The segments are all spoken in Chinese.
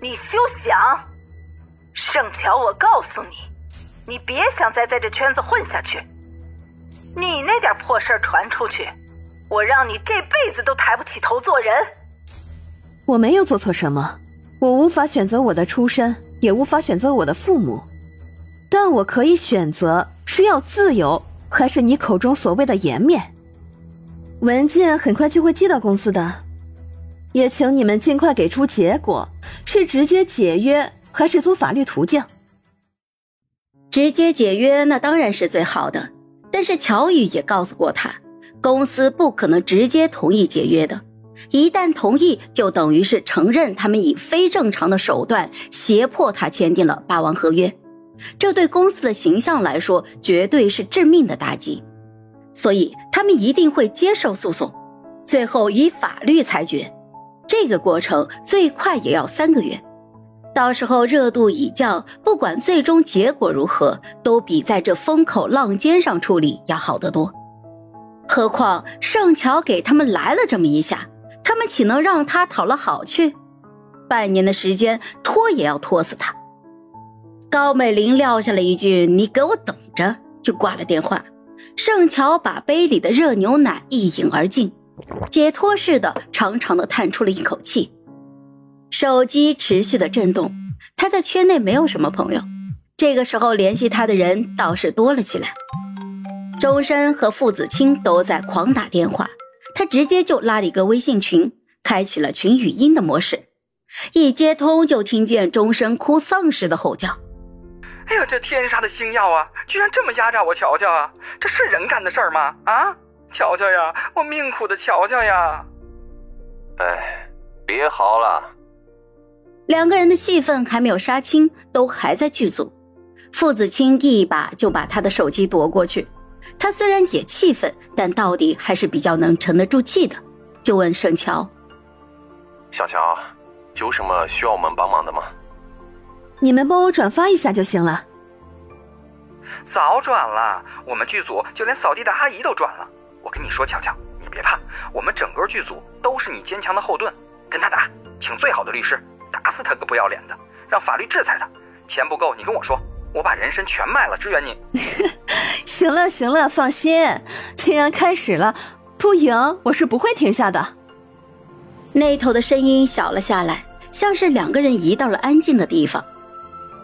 你休想！盛乔，我告诉你，你别想再在这圈子混下去。你那点破事传出去，我让你这辈子都抬不起头做人。我没有做错什么，我无法选择我的出身，也无法选择我的父母，但我可以选择是要自由，还是你口中所谓的颜面。文件很快就会寄到公司的。也请你们尽快给出结果，是直接解约还是走法律途径？直接解约那当然是最好的，但是乔宇也告诉过他，公司不可能直接同意解约的，一旦同意，就等于是承认他们以非正常的手段胁迫他签订了霸王合约，这对公司的形象来说绝对是致命的打击，所以他们一定会接受诉讼，最后以法律裁决。这个过程最快也要三个月，到时候热度已降，不管最终结果如何，都比在这风口浪尖上处理要好得多。何况盛乔给他们来了这么一下，他们岂能让他讨了好去？半年的时间拖也要拖死他。高美玲撂下了一句“你给我等着”，就挂了电话。盛乔把杯里的热牛奶一饮而尽。解脱似的，长长的叹出了一口气。手机持续的震动，他在圈内没有什么朋友，这个时候联系他的人倒是多了起来。周深和傅子清都在狂打电话，他直接就拉了一个微信群，开启了群语音的模式。一接通就听见钟声哭丧似的吼叫：“哎呀，这天杀的星耀啊，居然这么压榨我乔乔啊！这是人干的事儿吗？啊！”乔乔呀，我命苦的乔乔呀！哎，别嚎了。两个人的戏份还没有杀青，都还在剧组。傅子清一把就把他的手机夺过去。他虽然也气愤，但到底还是比较能沉得住气的，就问盛乔：“小乔，有什么需要我们帮忙的吗？”你们帮我转发一下就行了。早转了，我们剧组就连扫地的阿姨都转了。我跟你说，强强，你别怕，我们整个剧组都是你坚强的后盾，跟他打，请最好的律师，打死他个不要脸的，让法律制裁他。钱不够，你跟我说，我把人参全卖了支援你。行了行了，放心，既然开始了，不赢我是不会停下的。那头的声音小了下来，像是两个人移到了安静的地方。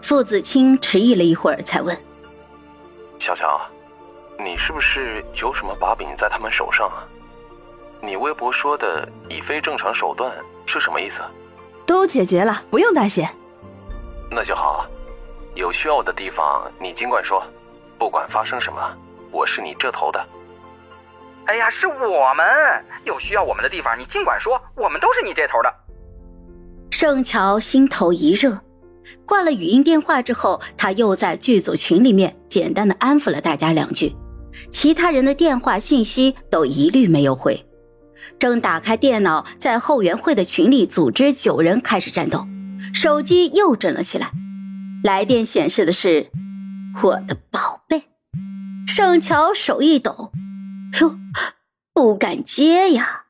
傅子清迟疑了一会儿，才问：小乔。你是不是有什么把柄在他们手上啊？你微博说的以非正常手段是什么意思？都解决了，不用担心。那就好，有需要我的地方你尽管说，不管发生什么，我是你这头的。哎呀，是我们有需要我们的地方，你尽管说，我们都是你这头的。盛乔心头一热，挂了语音电话之后，他又在剧组群里面简单的安抚了大家两句。其他人的电话信息都一律没有回，正打开电脑在后援会的群里组织九人开始战斗，手机又震了起来，来电显示的是我的宝贝，盛乔手一抖，哟，不敢接呀。